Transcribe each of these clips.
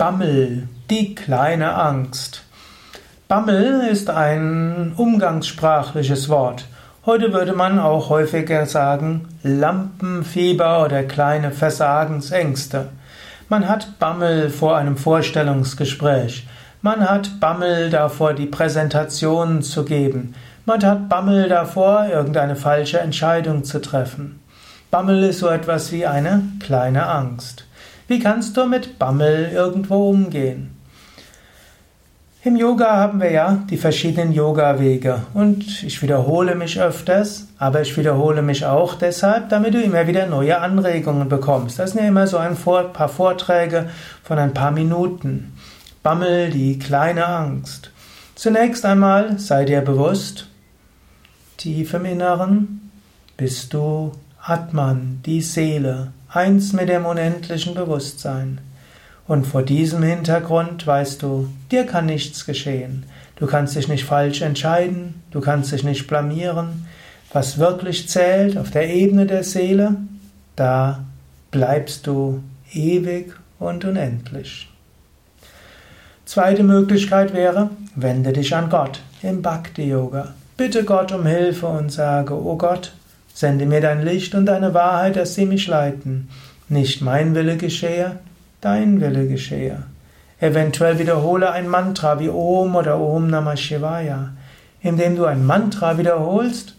Bammel, die kleine Angst. Bammel ist ein umgangssprachliches Wort. Heute würde man auch häufiger sagen Lampenfieber oder kleine Versagensängste. Man hat Bammel vor einem Vorstellungsgespräch. Man hat Bammel davor, die Präsentation zu geben. Man hat Bammel davor, irgendeine falsche Entscheidung zu treffen. Bammel ist so etwas wie eine kleine Angst. Wie kannst du mit Bammel irgendwo umgehen? Im Yoga haben wir ja die verschiedenen Yoga-Wege und ich wiederhole mich öfters, aber ich wiederhole mich auch deshalb, damit du immer wieder neue Anregungen bekommst. Das sind ja immer so ein paar Vorträge von ein paar Minuten. Bammel, die kleine Angst. Zunächst einmal sei dir bewusst, tief im Inneren bist du Atman, die Seele eins mit dem unendlichen Bewusstsein. Und vor diesem Hintergrund weißt du, dir kann nichts geschehen. Du kannst dich nicht falsch entscheiden, du kannst dich nicht blamieren. Was wirklich zählt auf der Ebene der Seele, da bleibst du ewig und unendlich. Zweite Möglichkeit wäre, wende dich an Gott im Bhakti Yoga. Bitte Gott um Hilfe und sage, O Gott, Sende mir dein Licht und deine Wahrheit, dass sie mich leiten. Nicht mein Wille geschehe, dein Wille geschehe. Eventuell wiederhole ein Mantra wie Om oder Om Namah Shivaya. Indem du ein Mantra wiederholst,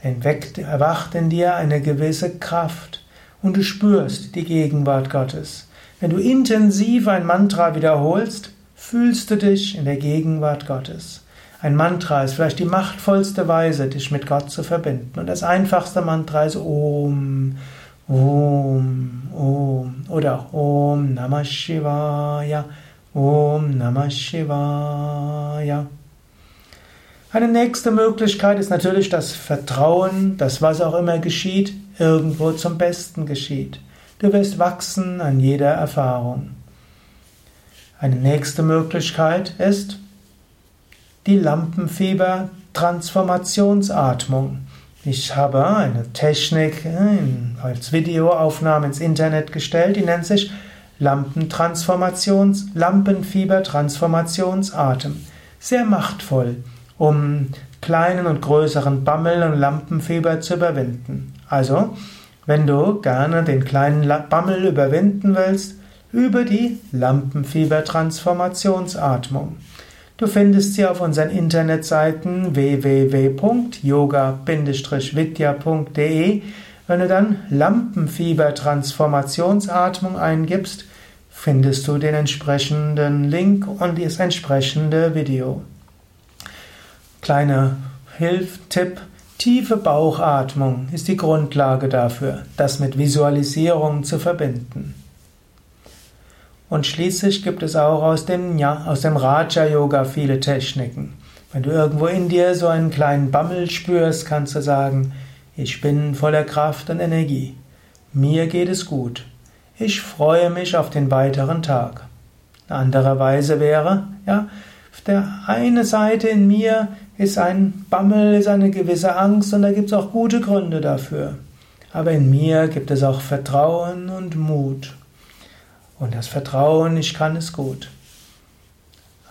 erwacht in dir eine gewisse Kraft und du spürst die Gegenwart Gottes. Wenn du intensiv ein Mantra wiederholst, fühlst du dich in der Gegenwart Gottes. Ein Mantra ist vielleicht die machtvollste Weise, dich mit Gott zu verbinden. Und das einfachste Mantra ist Om, Om, Om oder Om Namah Shivaya, Om Namah Shivaya. Eine nächste Möglichkeit ist natürlich das Vertrauen, dass was auch immer geschieht, irgendwo zum Besten geschieht. Du wirst wachsen an jeder Erfahrung. Eine nächste Möglichkeit ist, die Lampenfieber-Transformationsatmung. Ich habe eine Technik äh, als Videoaufnahme ins Internet gestellt, die nennt sich Lampentransformations, Lampenfieber-Transformationsatem. Sehr machtvoll, um kleinen und größeren Bammel und Lampenfieber zu überwinden. Also, wenn du gerne den kleinen Bammel überwinden willst, über die Lampenfieber-Transformationsatmung. Du findest sie auf unseren Internetseiten www.yoga-vidya.de. Wenn du dann Lampenfieber-Transformationsatmung eingibst, findest du den entsprechenden Link und das entsprechende Video. Kleiner Hilftipp. Tiefe Bauchatmung ist die Grundlage dafür, das mit Visualisierung zu verbinden. Und schließlich gibt es auch aus dem, ja, aus dem Raja Yoga viele Techniken. Wenn du irgendwo in dir so einen kleinen Bammel spürst, kannst du sagen, ich bin voller Kraft und Energie. Mir geht es gut. Ich freue mich auf den weiteren Tag. Eine andere Weise wäre, ja, auf der eine Seite in mir ist ein Bammel, ist eine gewisse Angst und da gibt es auch gute Gründe dafür. Aber in mir gibt es auch Vertrauen und Mut und das Vertrauen, ich kann es gut.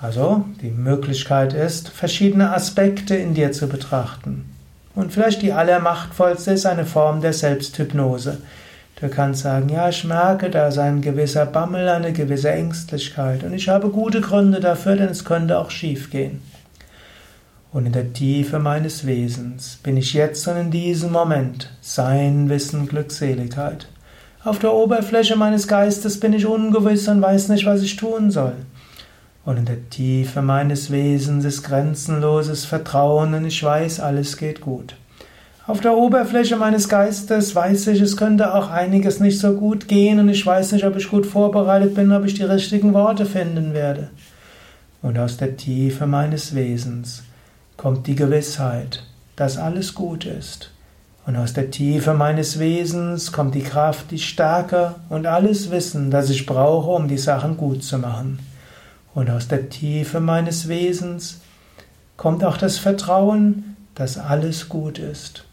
Also, die Möglichkeit ist, verschiedene Aspekte in dir zu betrachten. Und vielleicht die allermachtvollste ist eine Form der Selbsthypnose. Du kannst sagen, ja, ich merke, da ist ein gewisser Bammel, eine gewisse Ängstlichkeit und ich habe gute Gründe dafür, denn es könnte auch schief gehen. Und in der Tiefe meines Wesens bin ich jetzt und in diesem Moment Sein, Wissen, Glückseligkeit. Auf der Oberfläche meines Geistes bin ich ungewiss und weiß nicht, was ich tun soll. Und in der Tiefe meines Wesens ist grenzenloses Vertrauen und ich weiß, alles geht gut. Auf der Oberfläche meines Geistes weiß ich, es könnte auch einiges nicht so gut gehen und ich weiß nicht, ob ich gut vorbereitet bin, ob ich die richtigen Worte finden werde. Und aus der Tiefe meines Wesens kommt die Gewissheit, dass alles gut ist. Und aus der Tiefe meines Wesens kommt die Kraft, die Stärke und alles Wissen, das ich brauche, um die Sachen gut zu machen. Und aus der Tiefe meines Wesens kommt auch das Vertrauen, dass alles gut ist.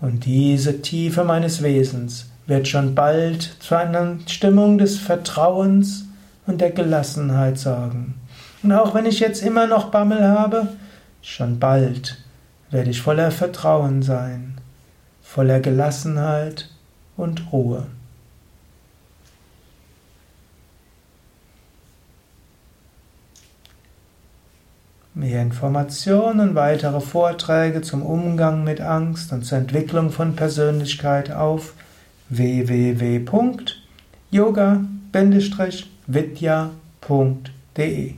Und diese Tiefe meines Wesens wird schon bald zu einer Stimmung des Vertrauens und der Gelassenheit sorgen. Und auch wenn ich jetzt immer noch Bammel habe, schon bald werde ich voller Vertrauen sein, voller Gelassenheit und Ruhe. Mehr Informationen, weitere Vorträge zum Umgang mit Angst und zur Entwicklung von Persönlichkeit auf www.yoga-vidya.de